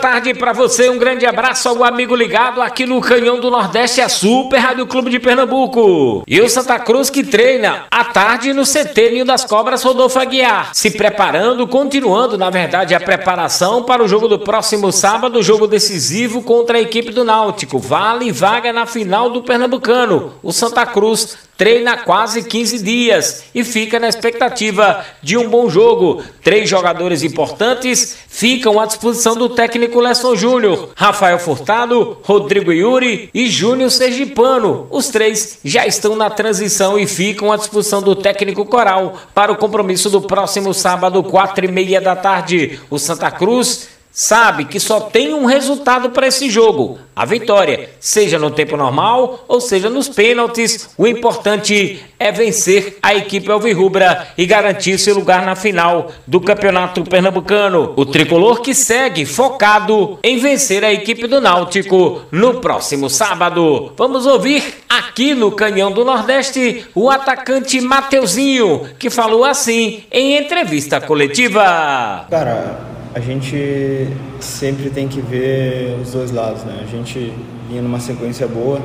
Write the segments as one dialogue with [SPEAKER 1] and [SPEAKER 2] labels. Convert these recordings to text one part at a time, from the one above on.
[SPEAKER 1] Tarde para você, um grande abraço ao amigo ligado aqui no Canhão do Nordeste, a Super Rádio Clube de Pernambuco. E o Santa Cruz que treina à tarde no CT das Cobras Rodolfo Aguiar, se preparando, continuando na verdade a preparação para o jogo do próximo sábado, jogo decisivo contra a equipe do Náutico. Vale vaga na final do Pernambucano. O Santa Cruz treina quase 15 dias e fica na expectativa de um bom jogo. Três jogadores importantes ficam à disposição do técnico Lesson Júnior, Rafael Furtado, Rodrigo Yuri e Júnior Sergipano. Os três já estão na transição e ficam à disposição do técnico Coral para o compromisso do próximo sábado, quatro e meia da tarde. O Santa Cruz sabe que só tem um resultado para esse jogo: a vitória, seja no tempo normal ou seja nos pênaltis. O importante é vencer a equipe alvirrubra e garantir seu lugar na final do Campeonato Pernambucano. O tricolor que segue focado em vencer a equipe do Náutico no próximo sábado. Vamos ouvir aqui no Canhão do Nordeste o atacante Mateuzinho, que falou assim em entrevista coletiva.
[SPEAKER 2] Cara, a gente sempre tem que ver os dois lados, né? A gente vinha numa sequência boa,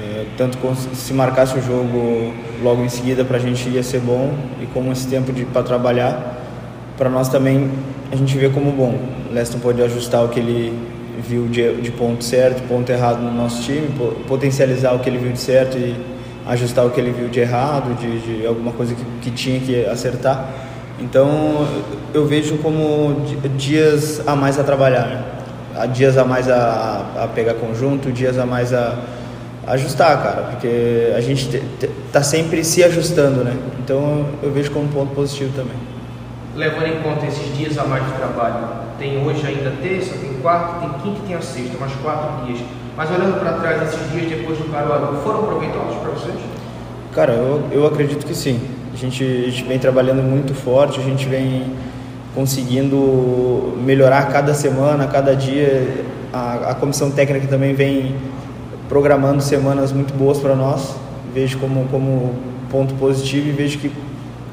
[SPEAKER 2] é, tanto se marcasse o jogo logo em seguida para a gente ia ser bom e como esse tempo para trabalhar, para nós também a gente vê como bom. O Leston pode ajustar o que ele viu de, de ponto certo, ponto errado no nosso time, potencializar o que ele viu de certo e ajustar o que ele viu de errado, de, de alguma coisa que, que tinha que acertar. Então eu vejo como dias a mais a trabalhar, né? dias a mais a, a pegar conjunto, dias a mais a, a ajustar, cara, porque a gente está sempre se ajustando, né? Então eu vejo como um ponto positivo também.
[SPEAKER 3] Levando em conta esses dias a mais de trabalho, tem hoje ainda terça, tem quarta, tem quinta e tem a sexta, mais quatro dias. Mas olhando para trás, esses dias depois do Caruaru, foram proveitosos para vocês?
[SPEAKER 2] Cara, eu, eu acredito que sim. A gente, a gente vem trabalhando muito forte, a gente vem conseguindo melhorar cada semana, cada dia. A, a comissão técnica também vem programando semanas muito boas para nós. Vejo como, como ponto positivo e vejo que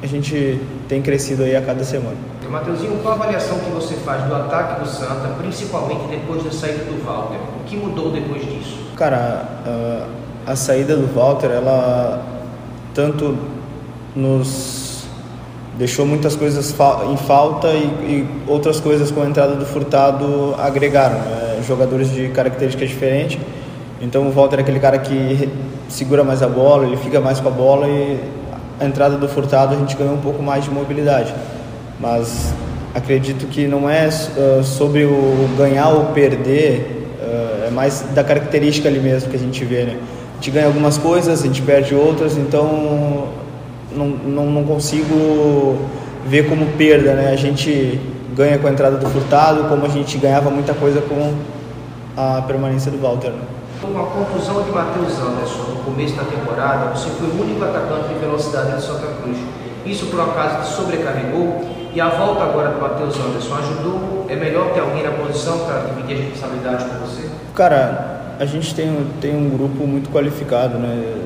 [SPEAKER 2] a gente tem crescido aí a cada semana.
[SPEAKER 3] Mateuzinho, qual a avaliação que você faz do ataque do Santa, principalmente depois da saída do Walter? O que mudou depois disso?
[SPEAKER 2] Cara, a, a saída do Walter, ela tanto nos deixou muitas coisas em falta e, e outras coisas com a entrada do Furtado agregaram. Né? Jogadores de características diferentes. Então o Walter é aquele cara que segura mais a bola, ele fica mais com a bola e a entrada do Furtado a gente ganhou um pouco mais de mobilidade. Mas acredito que não é uh, sobre o ganhar ou perder, uh, é mais da característica ali mesmo que a gente vê, né? A gente ganha algumas coisas, a gente perde outras, então não, não, não consigo ver como perda, né? A gente ganha com a entrada do Furtado, como a gente ganhava muita coisa com a permanência do Walter. Né?
[SPEAKER 3] Com a conclusão de Matheus Anderson no começo da temporada, você foi o único atacante de velocidade de Santa Cruz. Isso por acaso te sobrecarregou e a volta agora do Matheus Anderson ajudou? É melhor ter alguém na posição para dividir a responsabilidade com você?
[SPEAKER 2] Cara, a gente tem, tem um grupo muito qualificado, né?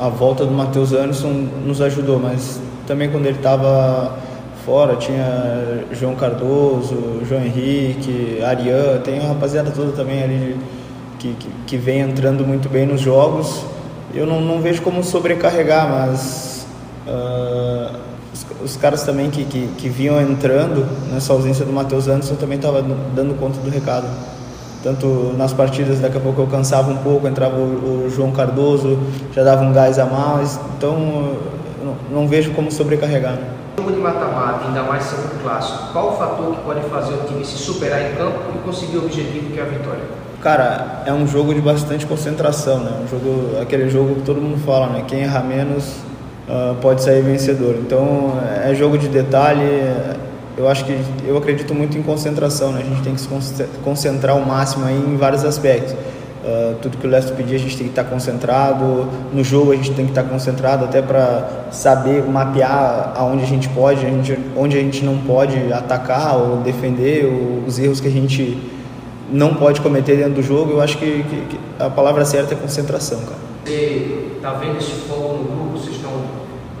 [SPEAKER 2] A volta do Matheus Anderson nos ajudou, mas também quando ele estava fora tinha João Cardoso, João Henrique, Arian, tem uma rapaziada toda também ali que, que, que vem entrando muito bem nos jogos. Eu não, não vejo como sobrecarregar, mas uh, os, os, caras também que, que, que vinham entrando nessa ausência do Matheus Anderson também estavam dando conta do recado tanto nas partidas daqui a pouco eu cansava um pouco, entrava o, o João Cardoso, já dava um gás a mais, então não, não, vejo como sobrecarregar. Né?
[SPEAKER 3] Jogo de mata-mata, ainda mais sendo clássico, qual o fator que pode fazer o time se superar em campo e conseguir o objetivo que é a vitória?
[SPEAKER 2] Cara, é um jogo de bastante concentração, né? Um jogo, aquele jogo que todo mundo fala, né? Quem errar menos uh, pode sair vencedor. Então é jogo de detalhe, eu acho que eu acredito muito em concentração, né? A gente tem que se concentrar ao máximo em vários aspectos. Uh, tudo que o Lester pedir a gente tem que estar concentrado no jogo a gente tem que estar concentrado até para saber mapear aonde a gente pode a gente, onde a gente não pode atacar ou defender ou os erros que a gente não pode cometer dentro do jogo, eu acho que, que, que a palavra certa é concentração, cara.
[SPEAKER 3] Você está vendo esse foco no grupo? Vocês estão.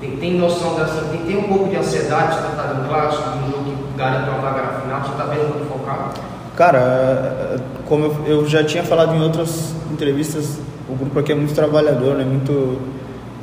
[SPEAKER 3] Tem, tem noção. Assim, tem, tem um pouco de ansiedade de estar no clássico, num jogo que garante uma vaga na final? Você está vendo muito focado?
[SPEAKER 2] Cara, como eu já tinha falado em outras entrevistas, o grupo aqui é muito trabalhador, né? Muito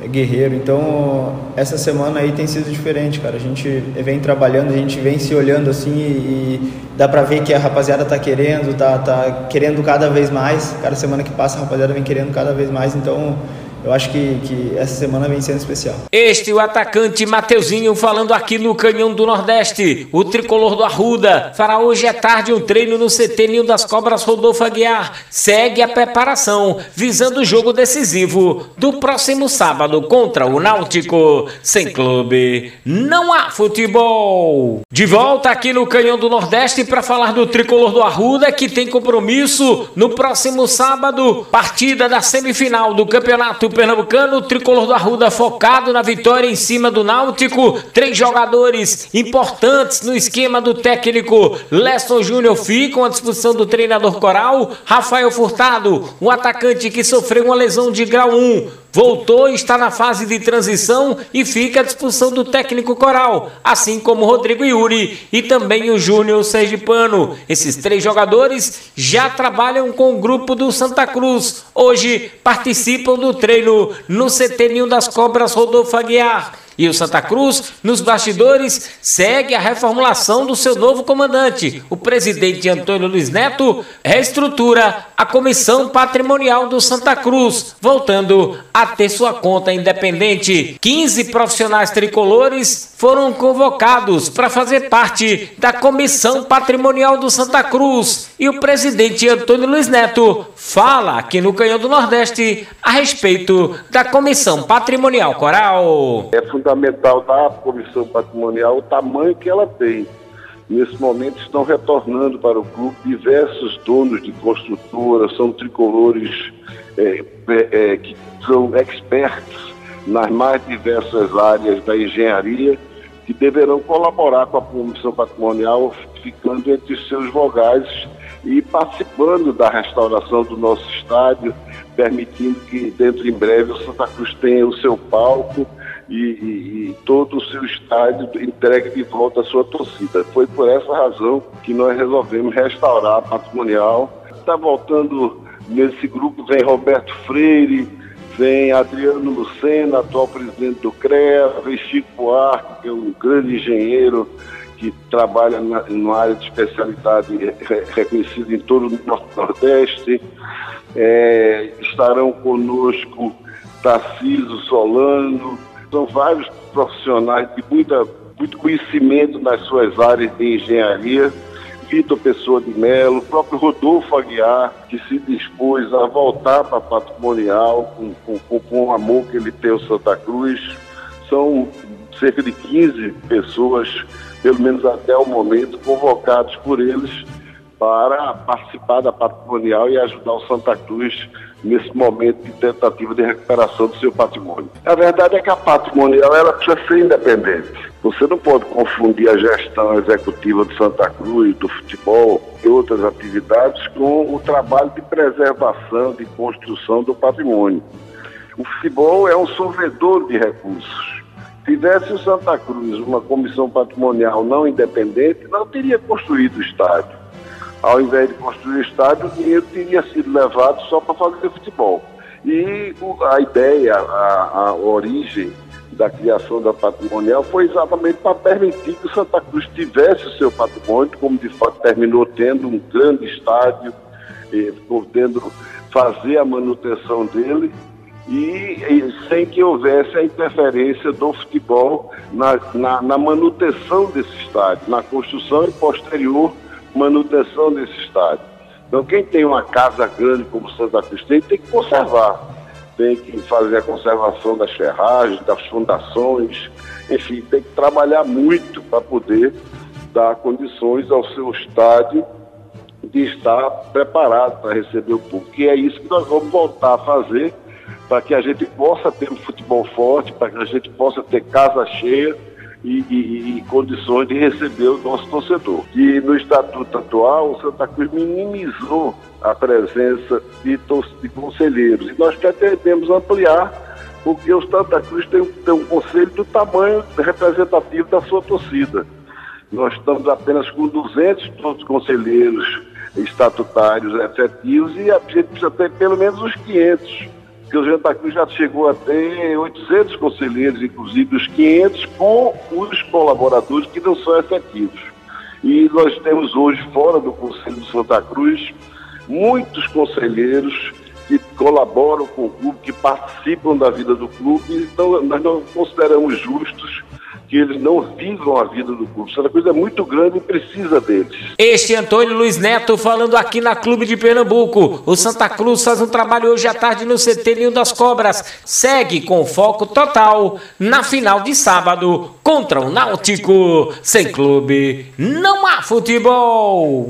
[SPEAKER 2] guerreiro. Então, essa semana aí tem sido diferente, cara. A gente vem trabalhando, a gente vem se olhando assim e, e dá pra ver que a rapaziada tá querendo, tá, tá querendo cada vez mais. Cada semana que passa a rapaziada vem querendo cada vez mais. Então, eu acho que, que essa semana vem sendo especial.
[SPEAKER 1] Este o atacante Mateuzinho falando aqui no Canhão do Nordeste. O tricolor do Arruda fará hoje à tarde um treino no CT Ninho das Cobras Rodolfo Aguiar. Segue a preparação visando o jogo decisivo do próximo sábado contra o Náutico. Sem clube, não há futebol. De volta aqui no Canhão do Nordeste para falar do tricolor do Arruda que tem compromisso no próximo sábado, partida da semifinal do Campeonato Pernambucano, o tricolor do Arruda focado na vitória em cima do Náutico. Três jogadores importantes no esquema do técnico Leston Júnior ficam à disposição do treinador coral. Rafael Furtado, um atacante que sofreu uma lesão de grau 1 voltou, está na fase de transição e fica à disposição do técnico coral, assim como Rodrigo Yuri e também o Júnior Sergipano. Esses três jogadores já trabalham com o grupo do Santa Cruz. Hoje participam do treino no CT das Cobras Rodolfo Aguiar. E o Santa Cruz, nos bastidores, segue a reformulação do seu novo comandante. O presidente Antônio Luiz Neto reestrutura a comissão patrimonial do Santa Cruz, voltando a ter sua conta independente. 15 profissionais tricolores foram convocados para fazer parte da comissão patrimonial do Santa Cruz. E o presidente Antônio Luiz Neto fala aqui no Canhão do Nordeste a respeito da comissão patrimonial coral.
[SPEAKER 4] É fundamental da comissão patrimonial o tamanho que ela tem. Nesse momento estão retornando para o clube diversos donos de construtoras, são tricolores é, é, é, que são expertos nas mais diversas áreas da engenharia, que deverão colaborar com a comissão patrimonial, ficando entre seus vogais e participando da restauração do nosso estádio, permitindo que dentro em breve o Santa Cruz tenha o seu palco e, e, e, todo o seu estádio entregue de volta à sua torcida. Foi por essa razão que nós resolvemos restaurar a patrimonial. Está voltando nesse grupo, vem Roberto Freire, vem Adriano Lucena, atual presidente do CREA, vem Chico Buarque, que é um grande engenheiro que trabalha na, numa área de especialidade reconhecida em todo o Nordeste. É, estarão conosco Tarciso Solano, são vários profissionais de muita, muito conhecimento nas suas áreas de engenharia. Vitor Pessoa de Melo, o próprio Rodolfo Aguiar, que se dispôs a voltar para patrimonial com, com, com o amor que ele tem ao Santa Cruz. São cerca de 15 pessoas, pelo menos até o momento, convocados por eles para participar da patrimonial e ajudar o Santa Cruz nesse momento de tentativa de recuperação do seu patrimônio. A verdade é que a patrimonial ela precisa ser independente. Você não pode confundir a gestão executiva do Santa Cruz, do futebol e outras atividades com o trabalho de preservação, de construção do patrimônio. O futebol é um sorvedor de recursos. Tivesse o Santa Cruz uma comissão patrimonial não independente, não teria construído o estádio ao invés de construir estádio, o dinheiro teria sido levado só para fazer futebol. E a ideia, a, a origem da criação da patrimonial foi exatamente para permitir que o Santa Cruz tivesse o seu patrimônio, como de fato terminou tendo um grande estádio, podendo fazer a manutenção dele e, e, sem que houvesse a interferência do futebol na, na, na manutenção desse estádio, na construção e posterior manutenção desse estádio. Então, quem tem uma casa grande como Santa Cruz tem, tem que conservar. Tem que fazer a conservação das ferragens, das fundações, enfim, tem que trabalhar muito para poder dar condições ao seu estádio de estar preparado para receber o público. E é isso que nós vamos voltar a fazer para que a gente possa ter um futebol forte, para que a gente possa ter casa cheia e, e, e, condições de receber o nosso torcedor. E no estatuto atual, o Santa Cruz minimizou a presença de, de conselheiros. E nós pretendemos ampliar, porque o Santa Cruz tem, tem um conselho do tamanho representativo da sua torcida. Nós estamos apenas com 200 todos conselheiros estatutários efetivos e a gente precisa ter pelo menos uns 500 porque o Santa Cruz já chegou a ter 800 conselheiros, inclusive os 500 com os colaboradores que não são efetivos. E nós temos hoje, fora do Conselho de Santa Cruz, muitos conselheiros que colaboram com o clube, que participam da vida do clube, então nós não consideramos justos que eles não vivam a vida do clube. Essa coisa é muito grande e precisa deles.
[SPEAKER 1] Este Antônio Luiz Neto falando aqui na Clube de Pernambuco. O Santa Cruz faz um trabalho hoje à tarde no CT Ninho das Cobras. Segue com foco total na final de sábado contra o Náutico. Sem clube, não há futebol.